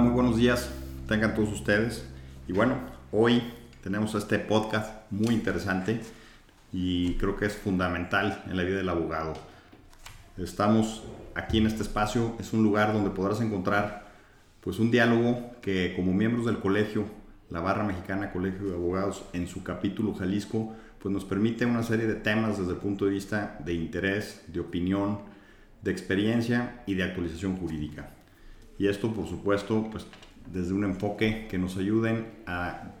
muy buenos días. Tengan todos ustedes. Y bueno, hoy tenemos este podcast muy interesante y creo que es fundamental en la vida del abogado. Estamos aquí en este espacio, es un lugar donde podrás encontrar pues un diálogo que como miembros del colegio, la Barra Mexicana Colegio de Abogados en su capítulo Jalisco, pues nos permite una serie de temas desde el punto de vista de interés, de opinión, de experiencia y de actualización jurídica. Y esto, por supuesto, pues desde un enfoque que nos ayuden a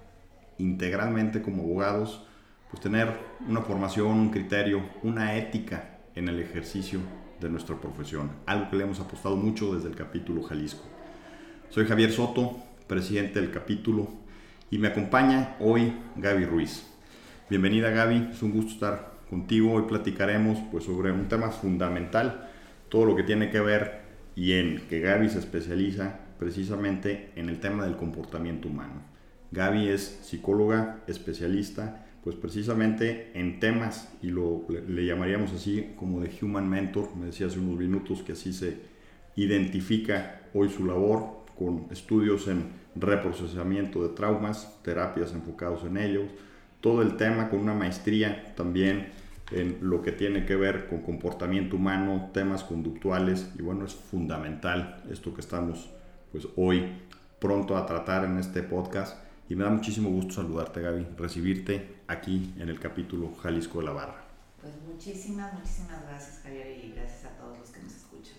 integralmente como abogados, pues tener una formación, un criterio, una ética en el ejercicio de nuestra profesión, algo que le hemos apostado mucho desde el capítulo Jalisco. Soy Javier Soto, presidente del capítulo, y me acompaña hoy Gaby Ruiz. Bienvenida Gaby, es un gusto estar contigo. Hoy platicaremos pues, sobre un tema fundamental, todo lo que tiene que ver y en que Gaby se especializa precisamente en el tema del comportamiento humano. Gaby es psicóloga especialista pues precisamente en temas y lo le, llamaríamos así como de human mentor, me decía hace unos minutos que así se identifica hoy su labor con estudios en reprocesamiento de traumas, terapias enfocados en ellos, todo el tema con una maestría también en lo que tiene que ver con comportamiento humano, temas conductuales y bueno, es fundamental esto que estamos pues hoy pronto a tratar en este podcast y me da muchísimo gusto saludarte Gaby, recibirte aquí en el capítulo Jalisco de la Barra. Pues muchísimas, muchísimas gracias Javier y gracias a todos los que nos escuchan.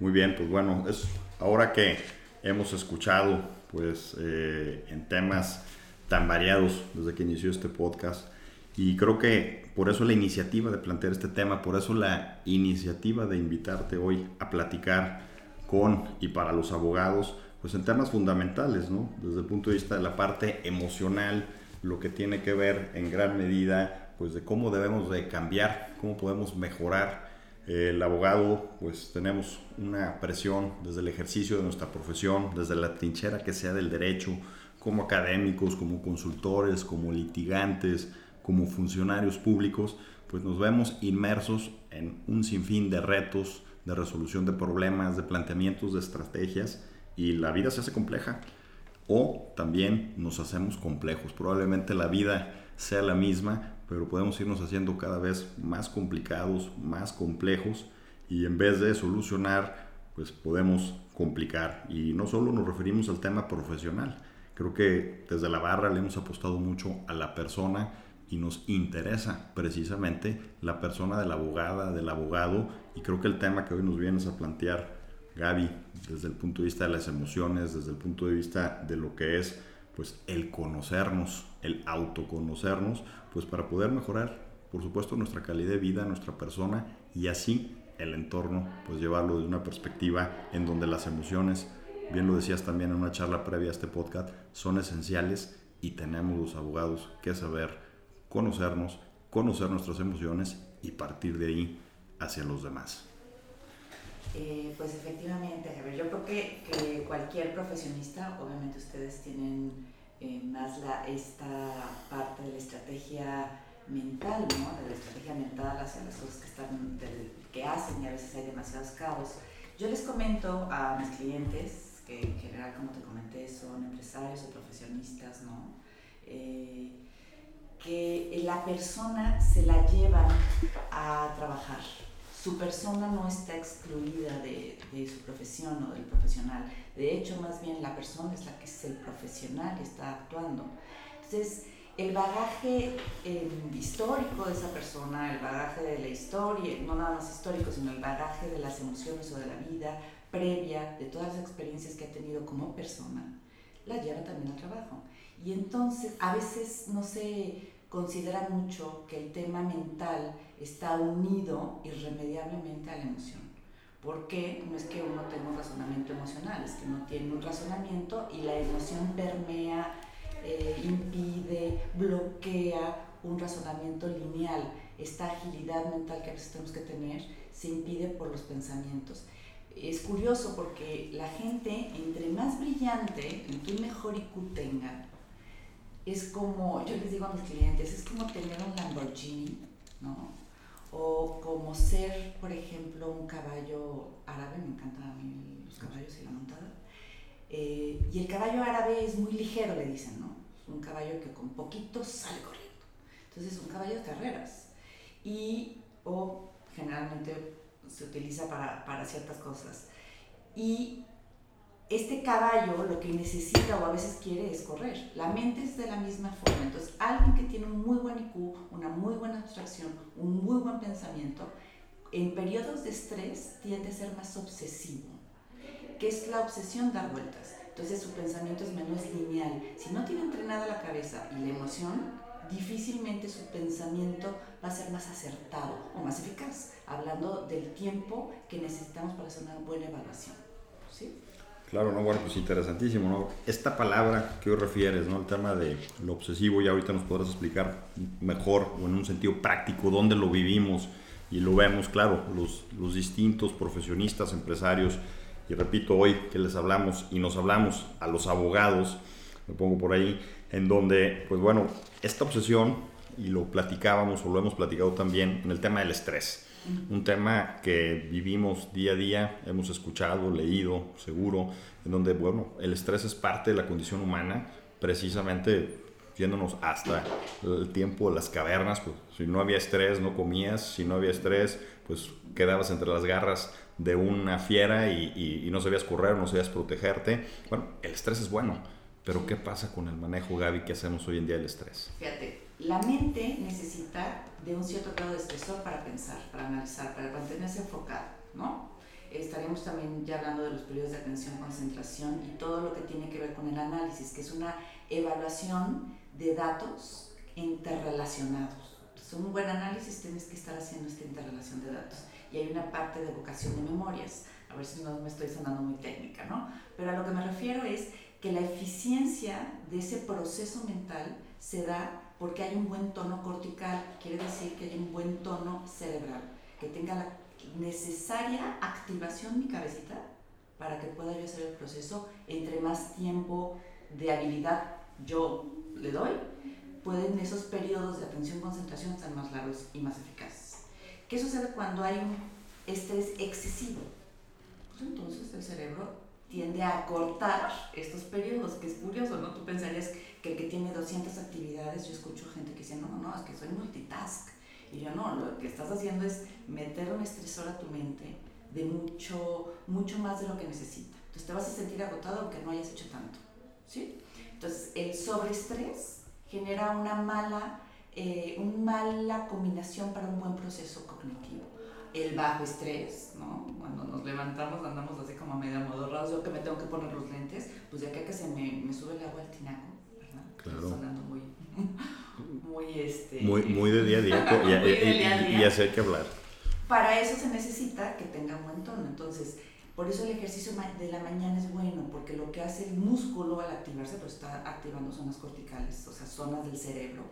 Muy bien, pues bueno, es ahora que hemos escuchado pues eh, en temas tan variados desde que inició este podcast. Y creo que por eso la iniciativa de plantear este tema, por eso la iniciativa de invitarte hoy a platicar con y para los abogados, pues en temas fundamentales, ¿no? Desde el punto de vista de la parte emocional, lo que tiene que ver en gran medida, pues de cómo debemos de cambiar, cómo podemos mejorar. El abogado, pues tenemos una presión desde el ejercicio de nuestra profesión, desde la trinchera que sea del derecho, como académicos, como consultores, como litigantes, como funcionarios públicos, pues nos vemos inmersos en un sinfín de retos, de resolución de problemas, de planteamientos, de estrategias, y la vida se hace compleja. O también nos hacemos complejos. Probablemente la vida sea la misma, pero podemos irnos haciendo cada vez más complicados, más complejos, y en vez de solucionar, pues podemos complicar. Y no solo nos referimos al tema profesional, Creo que desde la barra le hemos apostado mucho a la persona y nos interesa precisamente la persona de la abogada, del abogado, y creo que el tema que hoy nos vienes a plantear, Gaby, desde el punto de vista de las emociones, desde el punto de vista de lo que es pues el conocernos, el autoconocernos, pues para poder mejorar, por supuesto, nuestra calidad de vida, nuestra persona y así el entorno, pues llevarlo desde una perspectiva en donde las emociones bien lo decías también en una charla previa a este podcast, son esenciales y tenemos los abogados que saber conocernos, conocer nuestras emociones y partir de ahí hacia los demás. Eh, pues efectivamente, Javier, yo creo que, cualquier profesionista, obviamente ustedes tienen eh, más la, esta parte de la estrategia mental, ¿no? de la estrategia mental hacia las cosas que, están, que hacen y a veces hay demasiados caos. Yo les comento a mis clientes que en general, como te comenté, son empresarios o profesionistas, ¿no? Eh, que la persona se la llevan a trabajar. Su persona no está excluida de, de, su profesión o del profesional. De hecho, más bien la persona es la que es el profesional y está actuando. Entonces, el bagaje eh, histórico de esa persona, el bagaje de la historia, no nada más histórico, sino el bagaje de las emociones o de la vida, previa de todas las experiencias que ha tenido como persona, la lleva también al trabajo. Y entonces a veces no se considera mucho que el tema mental está unido irremediablemente a la emoción. Porque no es que uno tenga un razonamiento emocional, es que no tiene un razonamiento y la emoción permea, eh, impide, bloquea un razonamiento lineal. Esta agilidad mental que a veces tenemos que tener se impide por los pensamientos es curioso porque la gente, entre más brillante, entre mejor IQ tenga, es como, yo les digo a mis clientes, es como tener un Lamborghini, ¿no? O como ser, por ejemplo, un caballo árabe, me encantan a mí los caballos y la montada. Eh, y el caballo árabe es muy ligero, le dicen, ¿no? Un caballo que con poquito sale corriendo. Entonces, un caballo de carreras. Y, o generalmente se utiliza para, para ciertas cosas. Y este caballo lo que necesita o a veces quiere es correr. La mente es de la misma forma. Entonces, alguien que tiene un muy buen IQ, una muy buena abstracción, un muy buen pensamiento, en periodos de estrés tiende a ser más obsesivo. ¿Qué es la obsesión? Dar vueltas. Entonces su pensamiento es menos lineal. Si no tiene entrenada la cabeza y la emoción, difícilmente su pensamiento va a ser más acertado o más eficaz, hablando del tiempo que necesitamos para hacer una buena evaluación. ¿Sí? Claro, no, bueno, pues interesantísimo, ¿no? Esta palabra que hoy refieres, ¿no? El tema de lo obsesivo, ya ahorita nos podrás explicar mejor o en un sentido práctico dónde lo vivimos y lo vemos, claro, los, los distintos profesionistas, empresarios, y repito, hoy que les hablamos y nos hablamos a los abogados, me pongo por ahí, en donde, pues bueno, esta obsesión, y lo platicábamos o lo hemos platicado también, en el tema del estrés. Un tema que vivimos día a día, hemos escuchado, leído, seguro, en donde, bueno, el estrés es parte de la condición humana, precisamente yéndonos hasta el tiempo de las cavernas, pues si no había estrés no comías, si no había estrés pues quedabas entre las garras de una fiera y, y no sabías correr, no sabías protegerte. Bueno, el estrés es bueno, pero ¿qué pasa con el manejo, Gaby, que hacemos hoy en día del estrés? Fíjate, la mente necesita de un cierto grado de estresor para pensar, para analizar, para mantenerse enfocada, ¿no? Estaremos también ya hablando de los periodos de atención, concentración y todo lo que tiene que ver con el análisis, que es una evaluación de datos interrelacionados. Entonces, un buen análisis tienes que estar haciendo esta interrelación de datos. Y hay una parte de vocación de memorias. A ver si no me estoy sonando muy técnica, ¿no? Pero a lo que me refiero es que la eficiencia de ese proceso mental se da porque hay un buen tono cortical, quiere decir que hay un buen tono cerebral, que tenga la necesaria activación mi cabecita para que pueda yo hacer el proceso entre más tiempo de habilidad yo le doy, pueden esos periodos de atención-concentración ser más largos y más eficaces. ¿Qué sucede cuando hay un estrés excesivo? Pues entonces el cerebro tiende a cortar estos periodos, que es curioso, ¿no? Tú pensarías que el que tiene 200 actividades, yo escucho gente que dice, no, no, no, es que soy multitask. Y yo no, lo que estás haciendo es meter un estresor a tu mente de mucho, mucho más de lo que necesita. Entonces te vas a sentir agotado aunque no hayas hecho tanto. ¿sí? Entonces el sobreestrés genera una mala, eh, una mala combinación para un buen proceso cognitivo el bajo estrés, ¿no? Cuando nos levantamos andamos así como medio amodorrados, yo que me tengo que poner los lentes, pues acá que se me, me sube el agua al tinaco, ¿verdad? Claro. Sonando muy, muy, este... Muy, muy de día a día, y, y, y, así hay que hablar. Para eso se necesita que tenga un buen tono, entonces... Por eso el ejercicio de la mañana es bueno, porque lo que hace el músculo al activarse, pues está activando zonas corticales, o sea, zonas del cerebro,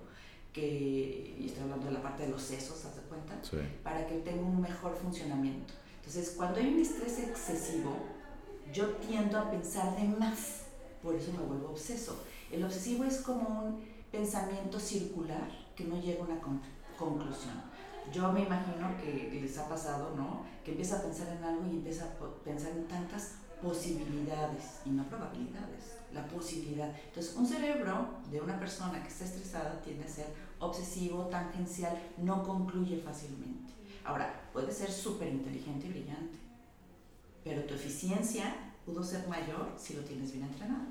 que, y estoy hablando de la parte de los sesos, ¿haz de cuenta? Para que tenga un mejor funcionamiento. Entonces, cuando hay un estrés excesivo, yo tiendo a pensar de más, por eso me vuelvo obseso. El obsesivo es como un pensamiento circular que no llega a una conclusión. Yo me imagino que les ha pasado, ¿no? Que empieza a pensar en algo y empieza a pensar en tantas posibilidades y no probabilidades, la posibilidad. Entonces, un cerebro de una persona que está estresada tiende a ser obsesivo, tangencial, no concluye fácilmente. Ahora, puede ser súper inteligente y brillante, pero tu eficiencia pudo ser mayor si lo tienes bien entrenado,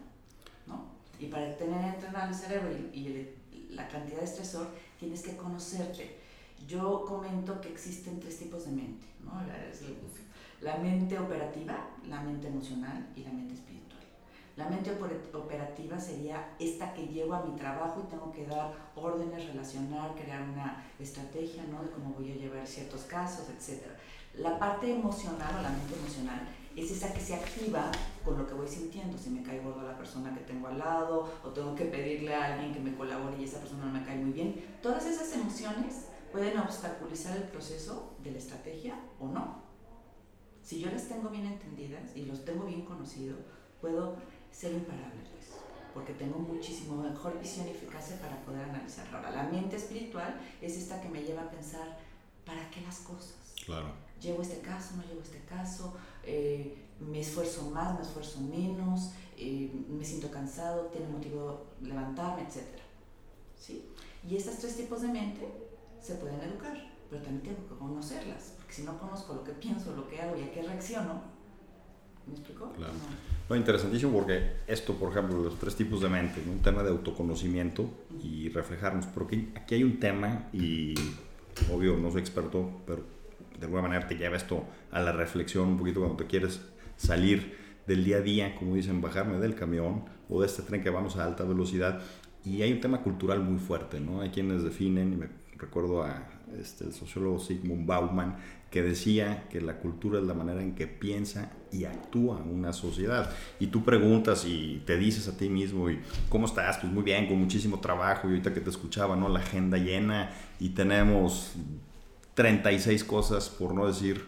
¿no? Y para tener entrenado el cerebro y, la cantidad de estresor, tienes que conocerte. Yo comento que existen tres tipos de mente, ¿no? La mente operativa, la mente emocional y la mente espiritual. La mente operativa sería esta que llevo a mi trabajo y tengo que dar órdenes, relacionar, crear una estrategia ¿no? de cómo voy a llevar ciertos casos, etc. La parte emocional o la mente emocional es esa que se activa con lo que voy sintiendo. Si me cae gordo la persona que tengo al lado o tengo que pedirle a alguien que me colabore y esa persona no me cae muy bien. Todas esas emociones pueden obstaculizar el proceso de la estrategia o no. Si yo las tengo bien entendidas y los tengo bien conocido, puedo ser imparable, pues, porque tengo muchísimo mejor visión y eficacia para poder analizarlo. Ahora, la mente espiritual es esta que me lleva a pensar, ¿para qué las cosas? Claro. llevo este caso, no llevo este caso, eh, me esfuerzo más, me esfuerzo menos, eh, me siento cansado, tiene motivo levantarme, etc. ¿Sí? Y estos tres tipos de mente se pueden educar, pero también tengo que conocerlas, porque si no conozco lo que pienso, lo que hago y a qué reacciono, ¿me explico? Claro. No, interesantísimo porque esto, por ejemplo, los tres tipos de mente, un tema de autoconocimiento y reflejarnos, porque aquí hay un tema y obvio no soy experto, pero de alguna manera te lleva esto a la reflexión un poquito cuando te quieres salir del día a día, como dicen, bajarme del camión o de este tren que vamos a alta velocidad. Y hay un tema cultural muy fuerte, ¿no? Hay quienes definen, y me recuerdo a este, el sociólogo Sigmund Bauman, que decía que la cultura es la manera en que piensa y actúa una sociedad. Y tú preguntas y te dices a ti mismo, y ¿cómo estás? Pues muy bien, con muchísimo trabajo. Y ahorita que te escuchaba, ¿no? La agenda llena y tenemos 36 cosas, por no decir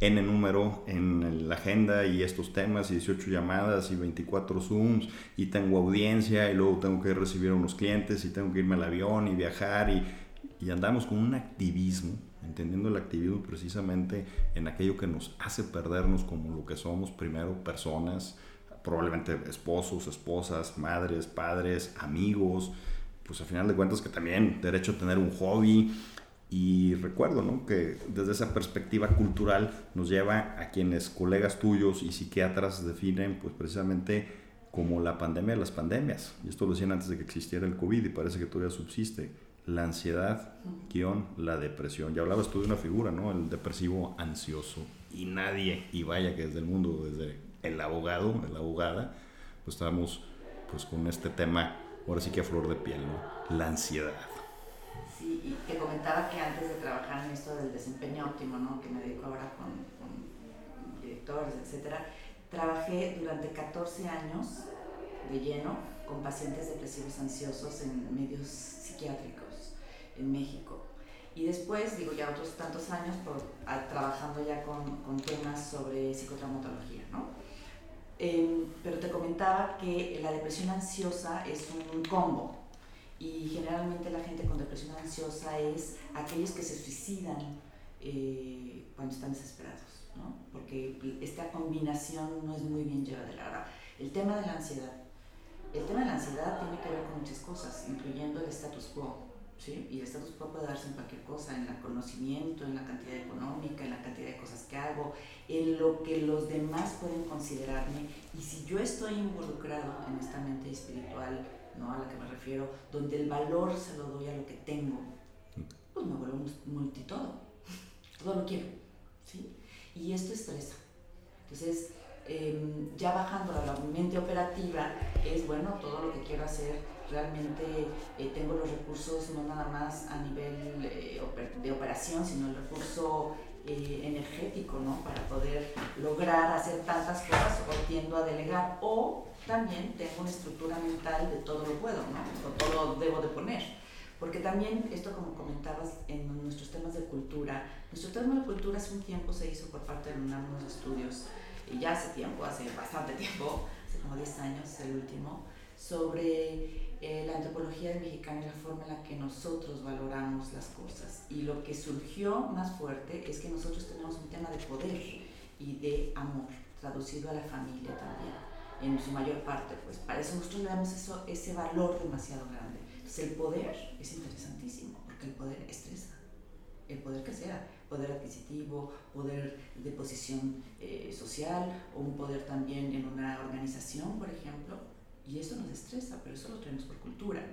N número en la agenda y estos temas y 18 llamadas y 24 Zooms y tengo audiencia y luego tengo que recibir a unos clientes y tengo que irme al avión y viajar y, y andamos con un activismo, entendiendo el activismo precisamente en aquello que nos hace perdernos como lo que somos, primero personas, probablemente esposos, esposas, madres, padres, amigos, pues a final de cuentas que también derecho a tener un hobby, y recuerdo ¿no? que desde esa perspectiva cultural nos lleva a quienes colegas tuyos y psiquiatras definen pues precisamente como la pandemia de las pandemias. Y esto lo decían antes de que existiera el COVID y parece que todavía subsiste. La ansiedad, guion, la depresión. Ya hablabas tú de una figura, ¿no? El depresivo ansioso. Y nadie, y vaya que desde el mundo, desde el abogado, la abogada, pues estamos pues con este tema, ahora sí que a flor de piel, ¿no? La ansiedad y te comentaba que antes de trabajar en esto del desempeño óptimo, ¿no? que me dedico ahora con, con directores, etcétera, trabajé durante 14 años de lleno con pacientes depresivos ansiosos en medios psiquiátricos en México. Y después, digo ya otros tantos años, por, trabajando ya con, con, temas sobre psicotraumatología, ¿no? Em, pero te comentaba que la depresión ansiosa es un combo, y generalmente la gente con depresión ansiosa es aquellos que se suicidan eh, cuando están desesperados, ¿no? porque esta combinación no es muy bien llevada. Ahora, el tema de la ansiedad. El tema de la ansiedad tiene que ver con muchas cosas, incluyendo el status quo. ¿Sí? Y el status quo puede darse en cualquier cosa, en el conocimiento, en la cantidad económica, en la cantidad de cosas que hago, en lo que los demás pueden considerarme. Y si yo estoy involucrado en esta mente espiritual, ¿no? a la que me refiero, donde el valor se lo doy a lo que tengo, pues me vuelvo multitodo, todo lo quiero, ¿sí? Y esto estresa. Entonces, em, ya bajando a la mente operativa, es bueno, todo lo que quiero hacer, realmente eh, tengo los recursos no nada más a nivel eh, de operación, sino el recurso eh, energético, ¿no? Para poder lograr hacer tantas cosas o tiendo a delegar o también tengo una estructura mental de todo lo puedo, ¿no? O todo lo debo de poner. Porque también esto, como comentabas en nuestros temas de cultura, nuestro tema de cultura hace un tiempo se hizo por parte de unos estudios, y ya hace tiempo, hace bastante tiempo, hace como 10 años el último, sobre eh, la antropología mexicana y la forma en la que nosotros valoramos las cosas. Y lo que surgió más fuerte es que nosotros tenemos un tema de poder y de amor, traducido a la familia también en su mayor parte, pues para eso nosotros le damos eso, ese valor demasiado grande. Entonces el poder es interesantísimo, porque el poder estresa, el poder que sea, poder adquisitivo, poder de posición eh, social o un poder también en una organización, por ejemplo, y eso nos estresa, pero eso lo tenemos por cultura.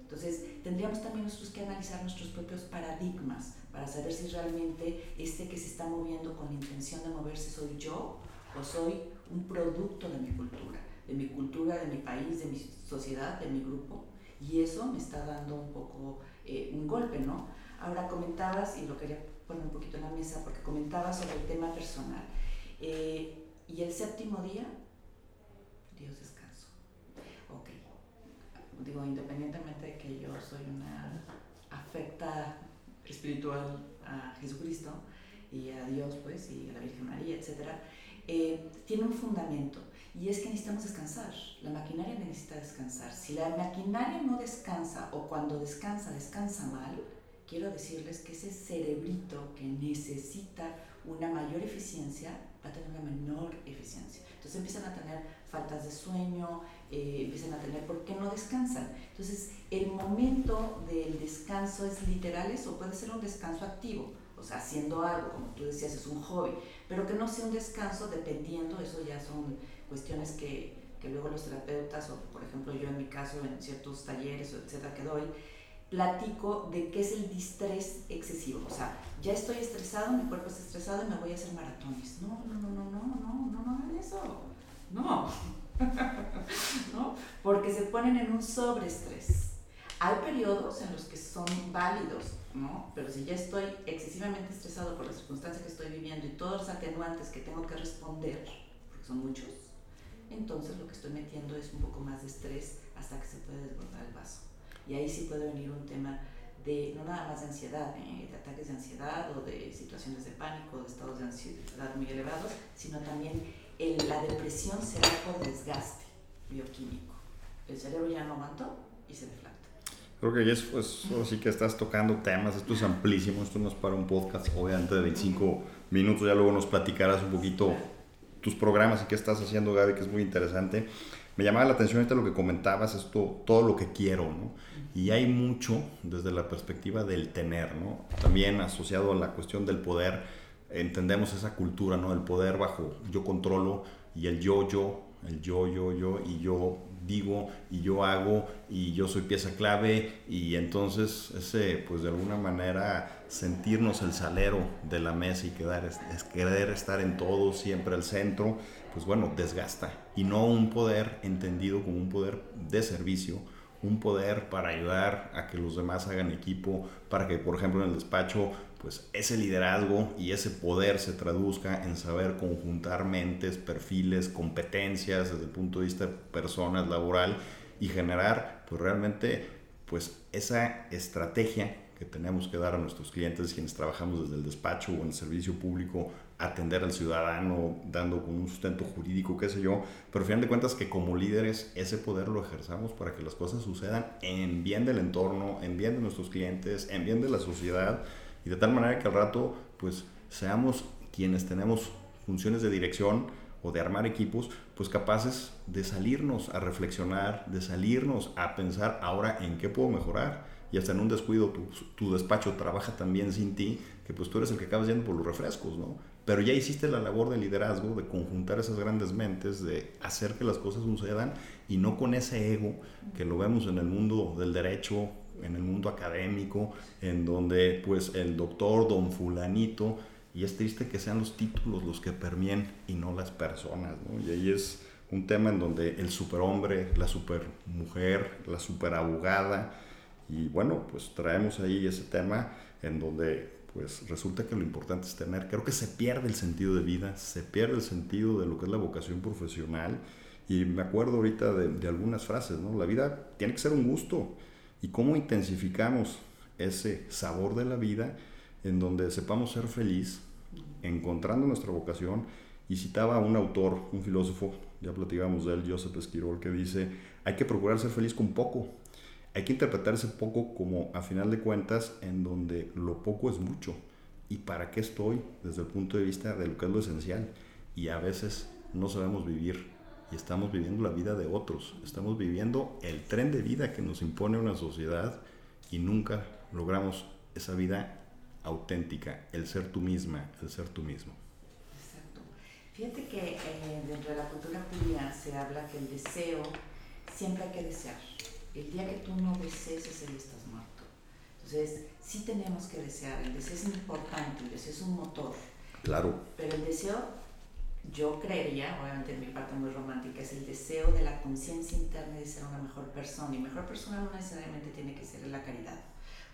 Entonces, tendríamos también nosotros que analizar nuestros propios paradigmas para saber si realmente este que se está moviendo con la intención de moverse soy yo o soy un producto de mi cultura, de mi cultura, de mi país, de mi sociedad, de mi grupo. Y eso me está dando un poco eh, un golpe, ¿no? Ahora comentabas, y lo quería poner un poquito en la mesa, porque comentabas sobre el tema personal. Eh, y el séptimo día, Dios descanso. Digo, independientemente de que yo soy una afecta espiritual a Jesucristo y a Dios, pues, y a la Virgen María, etcétera, eh, tiene un fundamento y es que necesitamos descansar. La maquinaria necesita descansar. Si la maquinaria no descansa o cuando descansa, descansa mal, quiero decirles que ese cerebrito que necesita una mayor eficiencia, va a tener una menor eficiencia. Entonces empiezan a tener faltas de sueño, eh, empiezan a tener, ¿por qué no descansan? Entonces el momento del descanso es literal eso, puede ser un descanso activo, o sea, haciendo algo, como tú decías, es un hobby, pero que no sea un descanso dependiendo, eso ya son cuestiones que, que luego los terapeutas, o por ejemplo yo en mi caso, en ciertos talleres, etcétera, que doy, platico de qué es el distrés excesivo. O sea, ya estoy estresado, mi cuerpo está estresado y me voy a hacer maratones. No, no, no, no, no, no, no, no hagan eso. ¿No? Porque se ponen en un sobreestrés. Hay periodos en los que son válidos, ¿no? Pero si ya estoy excesivamente estresado por la circunstancia que estoy viviendo y todos los atenuantes que tengo que responder, porque son muchos, entonces lo que estoy metiendo es un poco más de estrés hasta que se puede desbordar el vaso. Y ahí sí puede venir un tema de, no nada más de ansiedad, ¿eh? de ataques de ansiedad o de situaciones de pánico, de estados de ansiedad muy elevados, sino también el, la depresión se da por desgaste bioquímico. El cerebro ya no aguantó y se deflacta. Creo que es, pues, así que estás tocando temas, esto es amplísimo, esto no es para un podcast, obviamente de 25 minutos, ya luego nos platicarás un poquito tus programas y qué estás haciendo, Gaby, que es muy interesante me llamaba la atención ahorita lo que comentabas, esto, todo lo que quiero, ¿no? Y hay mucho desde la perspectiva del tener, ¿no? También asociado a la cuestión del poder, entendemos esa cultura, ¿no? El poder bajo yo controlo y el yo, yo, el yo, yo, yo, y yo digo y yo hago y yo soy pieza clave y entonces ese pues de alguna manera sentirnos el salero de la mesa y quedar, es, querer estar en todo siempre al centro pues bueno desgasta. Y no un poder entendido como un poder de servicio un poder para ayudar a que los demás hagan equipo, para que, por ejemplo, en el despacho, pues ese liderazgo y ese poder se traduzca en saber conjuntar mentes, perfiles, competencias desde el punto de vista de personas, laboral y generar, pues realmente, pues esa estrategia que tenemos que dar a nuestros clientes, quienes trabajamos desde el despacho o en el servicio público, atender al ciudadano, dando un sustento jurídico, qué sé yo, pero al final de cuentas que como líderes ese poder lo ejerzamos para que las cosas sucedan en bien del entorno, en bien de nuestros clientes, en bien de la sociedad, y de tal manera que al rato pues seamos quienes tenemos funciones de dirección o de armar equipos, pues capaces de salirnos a reflexionar, de salirnos a pensar ahora en qué puedo mejorar y hasta en un descuido tu, tu, despacho trabaja también sin ti, que pues tú eres el que acabas yendo por los refrescos, ¿no? Pero ya hiciste la labor de liderazgo, de conjuntar esas grandes mentes, de hacer que las cosas sucedan y no con ese ego que lo vemos en el mundo del derecho, en el mundo académico, en donde pues el doctor, don fulanito, y es triste que sean los títulos los que permien y no las personas, ¿no? Y ahí es un tema en donde el superhombre, la supermujer, la superabogada, y bueno, pues traemos ahí ese tema en donde pues resulta que lo importante es tener, creo que se pierde el sentido de vida, se pierde el sentido de lo que es la vocación profesional y me acuerdo ahorita de, algunas frases, ¿no? La vida tiene que ser un gusto y cómo intensificamos ese sabor de la vida en donde sepamos ser feliz, encontrando nuestra vocación. Y citaba a un autor, un filósofo, ya platicamos de él, Joseph Esquirol, que dice, hay que procurar ser feliz con poco, hay que interpretar ese poco como a final de cuentas en donde lo poco es mucho. ¿Y para qué estoy desde el punto de vista de lo que es lo esencial? Y a veces no sabemos vivir y estamos viviendo la vida de otros. Estamos viviendo el tren de vida que nos impone una sociedad y nunca logramos esa vida auténtica, el ser tú misma, el ser tú mismo. Exacto. Fíjate que eh, dentro de la cultura judía se habla que el deseo siempre hay que desear el día que tú no desees, ese día estás muerto. Entonces, sí tenemos que desear. El deseo es importante, el deseo es un motor. Claro. Pero el deseo, yo creería, obviamente en mi parte muy romántica, es el deseo de la conciencia interna de ser una mejor persona. Y mejor persona no necesariamente tiene que ser la caridad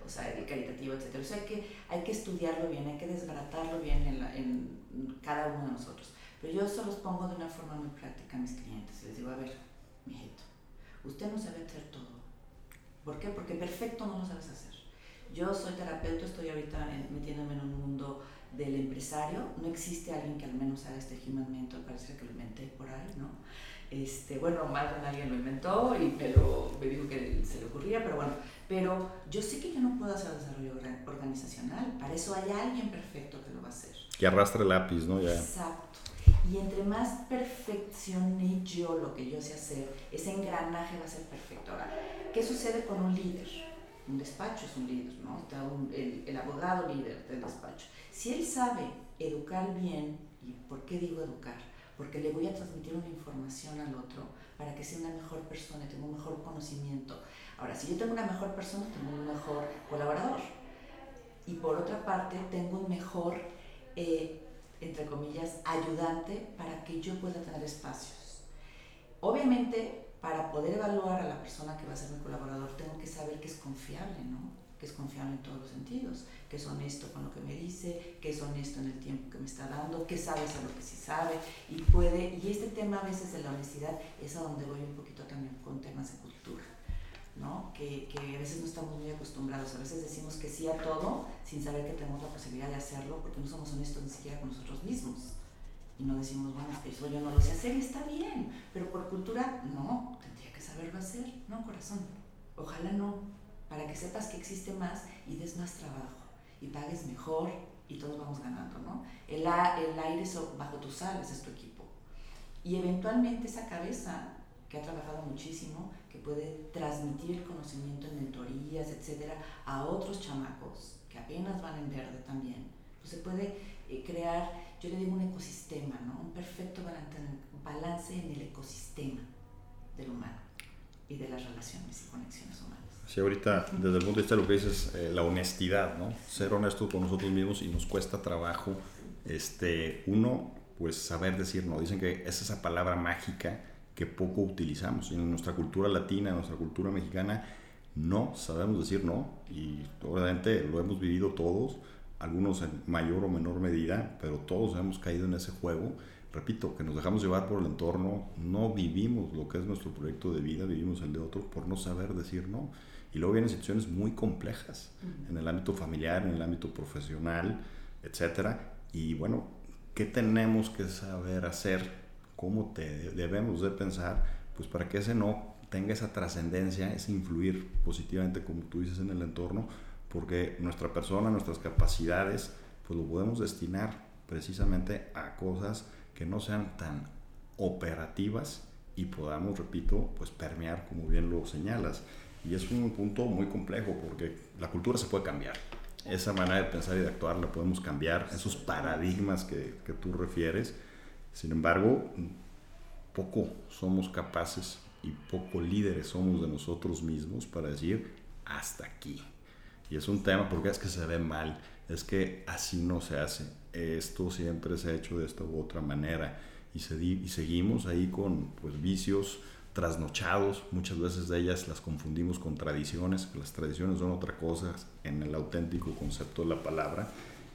o sea, el caritativo, etc. O sea, hay que, hay que estudiarlo bien, hay que desbaratarlo bien en, en cada uno de nosotros. Pero yo eso los pongo de una forma muy práctica a mis clientes. Les digo, a ver, mijito, usted no sabe hacer todo. ¿Por qué? Porque perfecto no lo sabes hacer. Yo soy terapeuta, estoy ahorita metiéndome en un mundo del empresario. No existe alguien que al menos haga este human mentor, parece que lo inventé por ahí, ¿no? Este, bueno, más de alguien lo inventó, y, pero me dijo que se le ocurría, pero bueno, pero yo sé que yo no puedo hacer desarrollo organizacional, para eso hay alguien perfecto que lo va a hacer. Que arrastre lápiz, ¿no? Ya. Exacto. Y entre más perfeccione yo lo que yo sé hacer, ese engranaje va a ser perfecto. Ahora, ¿qué sucede con un líder? Un despacho es un líder, ¿no? El, el abogado líder del despacho. Si él sabe educar bien, ¿y por qué digo educar? Porque le voy a transmitir una información al otro para que sea una mejor persona, tenga un mejor conocimiento. Ahora, si yo tengo una mejor persona, tengo un mejor colaborador. Y por otra parte, tengo un mejor eh, entre comillas, ayudante para que yo pueda tener espacios. Obviamente, para poder evaluar a la persona que va a ser mi colaborador, tengo que saber que es confiable, ¿no? Que es confiable en todos los sentidos, que es honesto con lo que me dice, que es honesto en el tiempo que me está dando, que sabe a lo que sí sabe y puede. Y este tema a veces de la honestidad es a donde voy un poquito también con temas de cultura. ¿No? Que, que, a veces no estamos muy acostumbrados, a veces decimos que sí a todo sin saber que tenemos la posibilidad de hacerlo porque no somos honestos ni siquiera con nosotros mismos. Y no decimos, bueno, eso yo no lo sé hacer y está bien, pero por cultura no, tendría que saberlo hacer, no corazón, ojalá no, para que sepas que existe más y des más trabajo y pagues mejor y todos vamos ganando, ¿no? El, el aire bajo tus alas es tu equipo. Y eventualmente esa cabeza que ha trabajado muchísimo, puede transmitir conocimiento en mentorías, etcétera, a otros chamacos que apenas van en verde también. Pues se puede eh, crear, yo le digo un ecosistema, ¿no? Un perfecto balance en el ecosistema del humano y de las relaciones y conexiones humanas. Sí, ahorita, desde el punto de vista de lo que dices, eh, la honestidad, ¿no? Ser honesto con nosotros mismos y nos cuesta trabajo, este, uno, pues saber decir no. Dicen que es esa palabra mágica que poco utilizamos. En nuestra cultura latina, en nuestra cultura mexicana, no sabemos decir no y obviamente lo hemos vivido todos, algunos en mayor o menor medida, pero todos hemos caído en ese juego. Repito, que nos dejamos llevar por el entorno, no vivimos lo que es nuestro proyecto de vida, vivimos el de otros por no saber decir no. Y luego vienen situaciones muy complejas en el ámbito familiar, en el ámbito profesional, etc. Y bueno, ¿qué tenemos que saber hacer cómo te debemos de pensar, pues para que ese no tenga esa trascendencia, ese influir positivamente, como tú dices, en el entorno, porque nuestra persona, nuestras capacidades, pues lo podemos destinar precisamente a cosas que no sean tan operativas y podamos, repito, pues permear, como bien lo señalas. Y es un punto muy complejo porque la cultura se puede cambiar. Esa manera de pensar y de actuar la podemos cambiar, esos paradigmas que, que tú refieres sin embargo, poco somos capaces y poco líderes somos de nosotros mismos para decir hasta aquí. Y es un tema porque es que se ve mal, es que así no se hace. Esto siempre se ha hecho de esta u otra manera y, seguimos ahí con pues, vicios trasnochados, muchas veces de ellas las confundimos con tradiciones, las tradiciones son otra cosa en el auténtico concepto de la palabra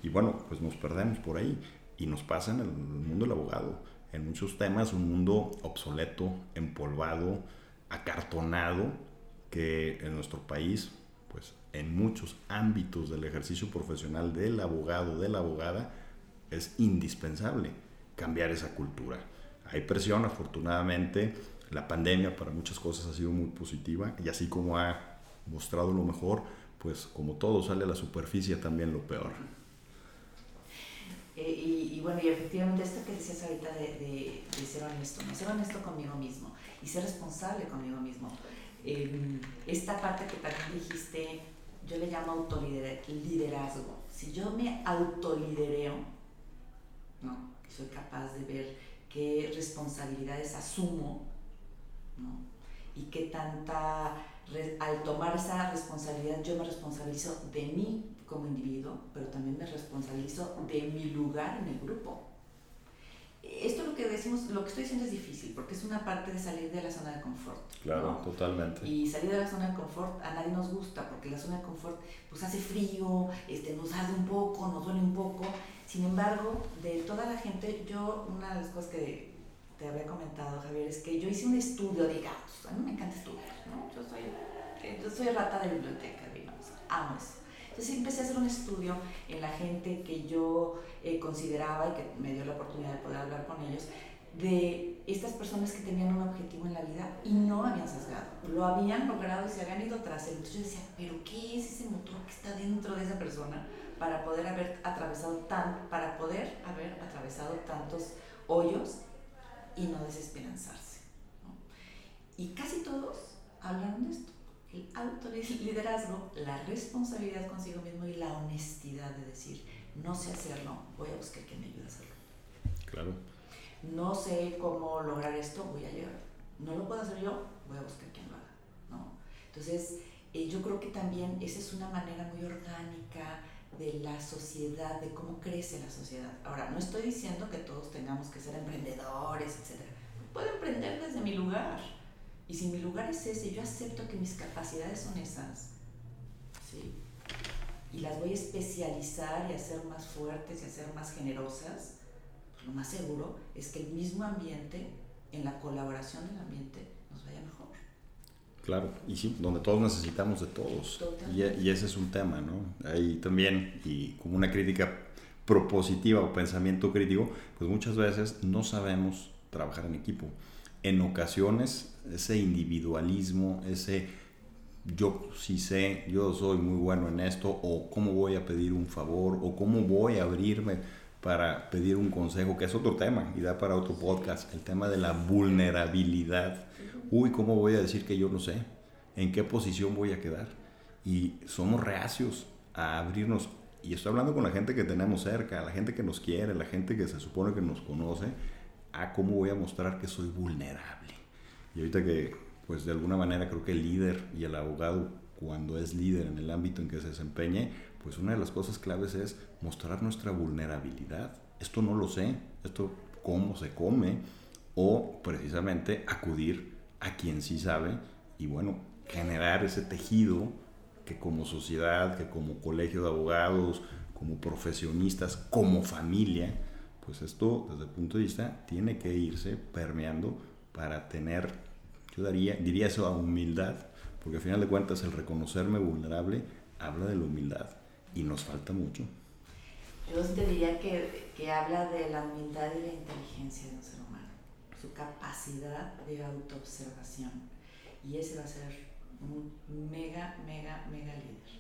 y bueno, pues nos perdemos por ahí. Y nos pasa en el mundo del abogado, en muchos temas, un mundo obsoleto, empolvado, acartonado, que en nuestro país, pues en muchos ámbitos del ejercicio profesional del abogado, de la abogada, es indispensable cambiar esa cultura. Hay presión, afortunadamente, la pandemia para muchas cosas ha sido muy positiva y así como ha mostrado lo mejor, pues como todo sale a la superficie también lo peor. Eh, y, bueno, y efectivamente esto que decías ahorita de, de, ser honesto, ¿no? ser honesto conmigo mismo y ser responsable conmigo mismo. Em, esta parte que también dijiste, yo le llamo autoliderazgo. Si yo me autolidereo, ¿no? soy capaz de ver qué responsabilidades asumo, ¿no? y qué tanta, al tomar esa responsabilidad, yo me responsabilizo de mí como individuo, pero también me responsabilizo de mi lugar en el grupo. Esto lo que decimos, lo que estoy diciendo es difícil, porque es una parte de salir de la zona de confort. Claro, totalmente. Y salir de la zona de confort a nadie nos gusta, porque la zona de confort pues hace frío, este, nos arde un poco, nos duele un poco. Sin embargo, de toda la gente, yo, una de las cosas que te había comentado, Javier, es que yo hice un estudio de gatos. A mí me encanta estudiar, ¿no? Yo soy, yo soy rata de biblioteca, digamos. Amo eso. Entonces empecé a hacer un estudio en la gente que yo eh, consideraba y que me dio la oportunidad de poder hablar con ellos, de estas personas que tenían un objetivo en la vida y no habían sesgado, lo habían logrado y se habían ido tras él. Entonces yo decía, pero ¿qué es ese motor que está dentro de esa persona para poder haber atravesado tan, tantos hoyos y no desesperanzarse. Y casi todos hablan de esto. El autoliderazgo, la responsabilidad consigo mismo y la honestidad de decir, no sé hacerlo, voy a buscar quien me ayude a hacerlo. Claro. No sé cómo lograr esto, voy a llegar. No lo puedo hacer yo, voy a buscar quien lo haga. ¿no? Entonces, eh, yo creo que también esa es una manera muy orgánica de la sociedad, de cómo crece la sociedad. Ahora, no estoy diciendo que todos tengamos que ser emprendedores, etc. Puedo emprender desde mi lugar. Y si mi lugar es ese, yo acepto que mis capacidades son esas. ¿sí? Y las voy a especializar y hacer más fuertes y hacer más generosas. Pues lo más seguro es que el mismo ambiente, en la colaboración del ambiente, nos vaya mejor. Claro, y sí, donde todos necesitamos de todos. Y, y, ese es un tema, ¿no? Ahí también, y como una crítica propositiva o pensamiento crítico, pues muchas veces no sabemos trabajar en equipo. En ocasiones, ese individualismo, ese yo sí sé, yo soy muy bueno en esto, o cómo voy a pedir un favor, o cómo voy a abrirme para pedir un consejo, que es otro tema y da para otro podcast, el tema de la vulnerabilidad uy, ¿cómo voy a decir que yo no sé? ¿En qué posición voy a quedar? Y somos reacios a abrirnos. Y estoy hablando con la gente que tenemos cerca, la gente que nos quiere, la gente que se supone que nos conoce, a cómo voy a mostrar que soy vulnerable. Y ahorita que, pues de alguna manera creo que el líder y el abogado, cuando es líder en el ámbito en que se desempeñe, pues una de las cosas claves es mostrar nuestra vulnerabilidad. Esto no lo sé, esto cómo se come, o precisamente acudir a quien sí sabe y bueno, generar ese tejido que como sociedad, que como colegio de abogados, como profesionistas, como familia, pues esto desde el punto de vista tiene que irse permeando para tener, yo daría, diría eso a humildad, porque al final de cuentas el reconocerme vulnerable habla de la humildad y nos falta mucho. Yo te diría que, que habla de la humildad y la inteligencia de un ser humano su capacidad de autoobservación. Y ese va a ser un mega, mega, mega líder.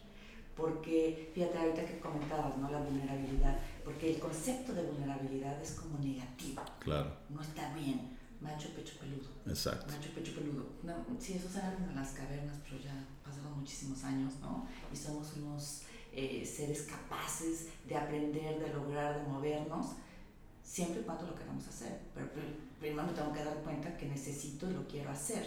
Porque, fíjate ahorita que comentabas, ¿no? La vulnerabilidad. Porque el concepto de vulnerabilidad es como negativo. Claro. No está bien. Macho, pecho, peludo. Exacto. Macho, pecho, peludo. No, sí, esos eran en las cavernas, pero ya pasaron muchísimos años, ¿no? Y somos unos eh, seres capaces de aprender, de lograr, de movernos siempre y cuando lo queramos hacer. Pero primero me tengo que dar cuenta que necesito y lo quiero hacer.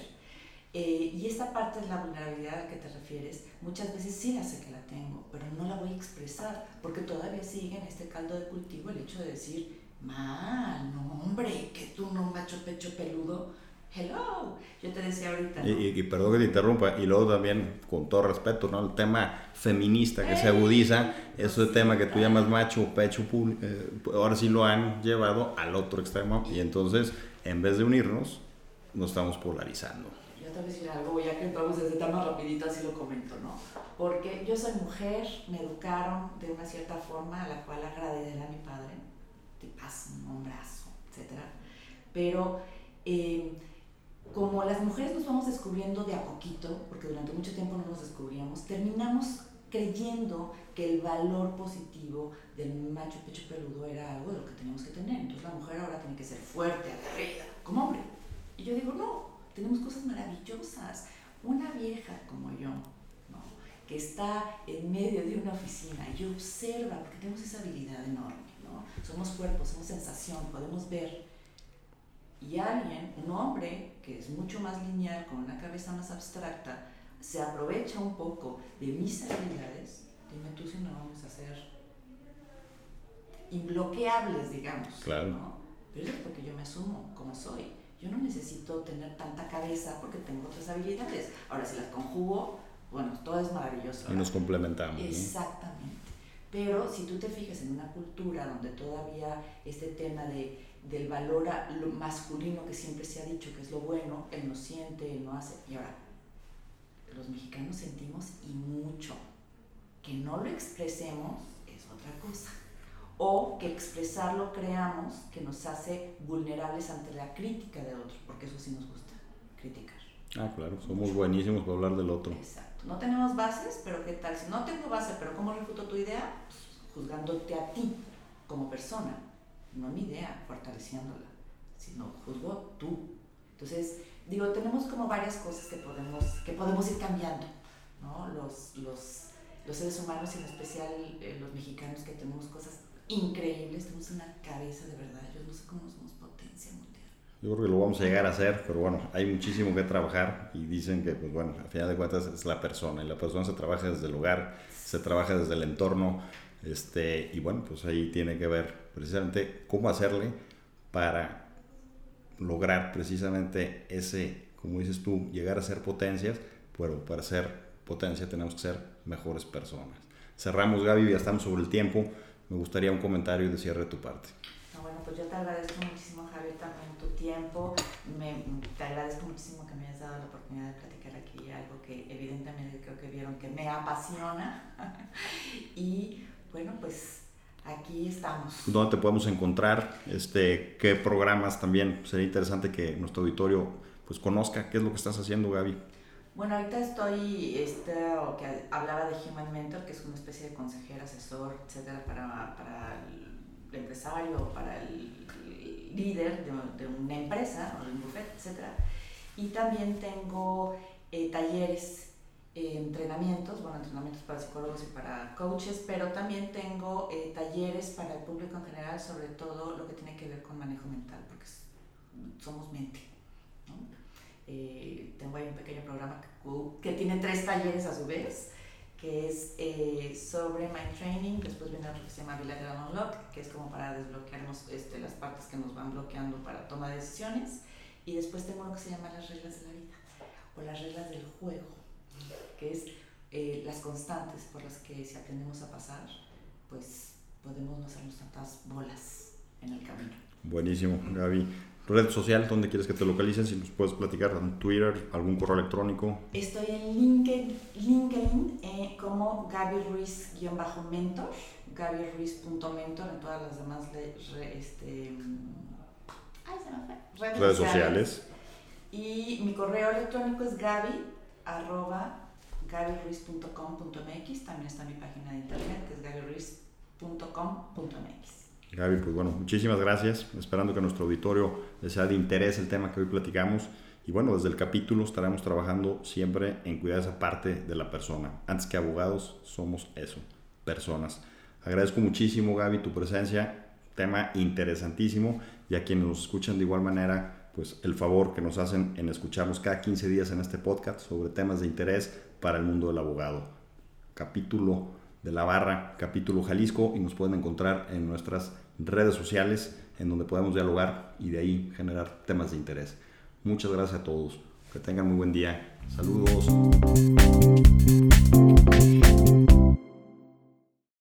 Eh, y esta parte de la vulnerabilidad a la que te refieres, muchas veces sí la sé que la tengo, pero no la voy a expresar, porque todavía sigue en este caldo de cultivo el hecho de decir, mal, no hombre, que tú no macho pecho peludo, hello, yo te decía ahorita. Y, perdón que te interrumpa, y luego también, con todo respeto, ¿no? el tema feminista que se agudiza, ese tema que tú llamas macho, pecho, eh, ahora sí lo han llevado al otro extremo, y entonces, en vez de unirnos, nos estamos polarizando. Yo te voy a decir algo, ya que entramos en ese tema rapidito, así lo comento, ¿no? Porque yo soy mujer, me educaron de una cierta forma, a la cual agradecer a mi padre, tipazo, un hombrazo, etc. Pero... Eh, como las mujeres nos vamos descubriendo de a poquito, porque durante mucho tiempo no nos descubríamos, terminamos creyendo que el valor positivo del macho pecho peludo era algo de lo que teníamos que tener. Entonces la mujer ahora tiene que ser fuerte, aguerrida, como hombre. Y yo digo, no, tenemos cosas maravillosas. Una vieja como yo, ¿no? que está en medio de una oficina y observa, porque tenemos esa habilidad enorme, ¿no? somos cuerpos, somos sensación, podemos ver y alguien, un hombre que es mucho más lineal, con una cabeza más abstracta, se aprovecha un poco de mis habilidades, dime tú si no vamos a ser imbloqueables, digamos. Claro. Pero es porque yo me asumo como soy. Yo no necesito tener tanta cabeza porque tengo otras habilidades. Ahora, si las conjugo, bueno, todo es maravilloso. Y nos complementamos. Exactamente. Pero si tú te fijas en una cultura donde todavía este tema de del valor a lo masculino que siempre se ha dicho que es lo bueno, él no siente, él no hace. Y ahora, los mexicanos sentimos y mucho. Que no lo expresemos es otra cosa. O que expresarlo creamos que nos hace vulnerables ante la crítica de otro, porque eso sí nos gusta, criticar. Ah, claro, somos buenísimos para hablar del otro. Exacto. No tenemos bases, pero ¿qué tal? Si no tengo base, pero ¿cómo refuto tu idea? Pues, juzgándote a ti como persona, no mi idea, fortaleciéndola, sino juzgo tú. Entonces, digo, tenemos como varias cosas que podemos, que podemos ir cambiando, ¿no? Los, los, los seres humanos, y en especial eh, los mexicanos, que tenemos cosas increíbles, tenemos una cabeza de verdad, yo no sé cómo somos potencia mundial. Yo creo que lo vamos a llegar a hacer, pero bueno, hay muchísimo que trabajar y dicen que, pues bueno, al final de cuentas es la persona y la persona se trabaja desde el hogar, se trabaja desde el entorno, este, y bueno, pues ahí tiene que ver precisamente cómo hacerle para lograr precisamente ese, como dices tú, llegar a ser potencias, pero para ser potencia tenemos que ser mejores personas. Cerramos, Gaby, ya estamos sobre el tiempo. Me gustaría un comentario de cierre de tu parte. bueno, pues yo te agradezco muchísimo, Javier, también tu tiempo. Me, te agradezco muchísimo que me hayas dado la oportunidad de platicar aquí algo que evidentemente creo que vieron que me apasiona. y bueno, pues aquí estamos. ¿Dónde te podemos encontrar? Este, ¿Qué programas también? Sería interesante que nuestro auditorio pues conozca qué es lo que estás haciendo, Gaby. Bueno, ahorita estoy, este, que hablaba de Human Mentor, que es una especie de consejero, asesor, etcétera, para, para el empresario, para el líder de, una empresa o de un bufete, etcétera. Y también tengo eh, talleres, eh, entrenamientos, bueno, entrenamientos para psicólogos y para coaches, pero también tengo eh, talleres para el público en general, sobre todo lo que tiene que ver con manejo mental, porque somos mente. Eh, tengo ahí un pequeño programa que, tiene tres talleres a su vez, que es eh, sobre Mind Training, después viene otro que se llama Bilateral Unlock, que es como para desbloquearnos este, las partes que nos van bloqueando para toma de decisiones, y después tengo uno que se llama las reglas de la vida, o las reglas del juego, que es eh, las constantes por las que si aprendemos a pasar, pues podemos no hacernos tantas bolas en el camino. Buenísimo, Gaby red social donde quieres que te localicen, si nos puedes platicar, en Twitter, algún correo electrónico. Estoy en LinkedIn, LinkedIn eh, como Gaby Ruiz-mentor, gabyruiz.mentor en todas las demás este, redes, sociales. Y mi correo electrónico es gaby arroba gabyruiz.com.mx, también está mi página de internet que es gabyruiz.com.mx. Gaby, pues bueno, muchísimas gracias. Esperando que nuestro auditorio les sea de interés el tema que hoy platicamos. Y bueno, desde el capítulo estaremos trabajando siempre en cuidar esa parte de la persona. Antes que abogados, somos eso, personas. Agradezco muchísimo, Gaby, tu presencia. Tema interesantísimo. Y a quienes nos escuchan de igual manera, pues el favor que nos hacen en escucharnos cada 15 días en este podcast sobre temas de interés para el mundo del abogado. Capítulo de la barra, capítulo Jalisco, y nos pueden encontrar en nuestras redes sociales en donde podemos dialogar y de ahí generar temas de interés. Muchas gracias a todos. Que tengan muy buen día. Saludos.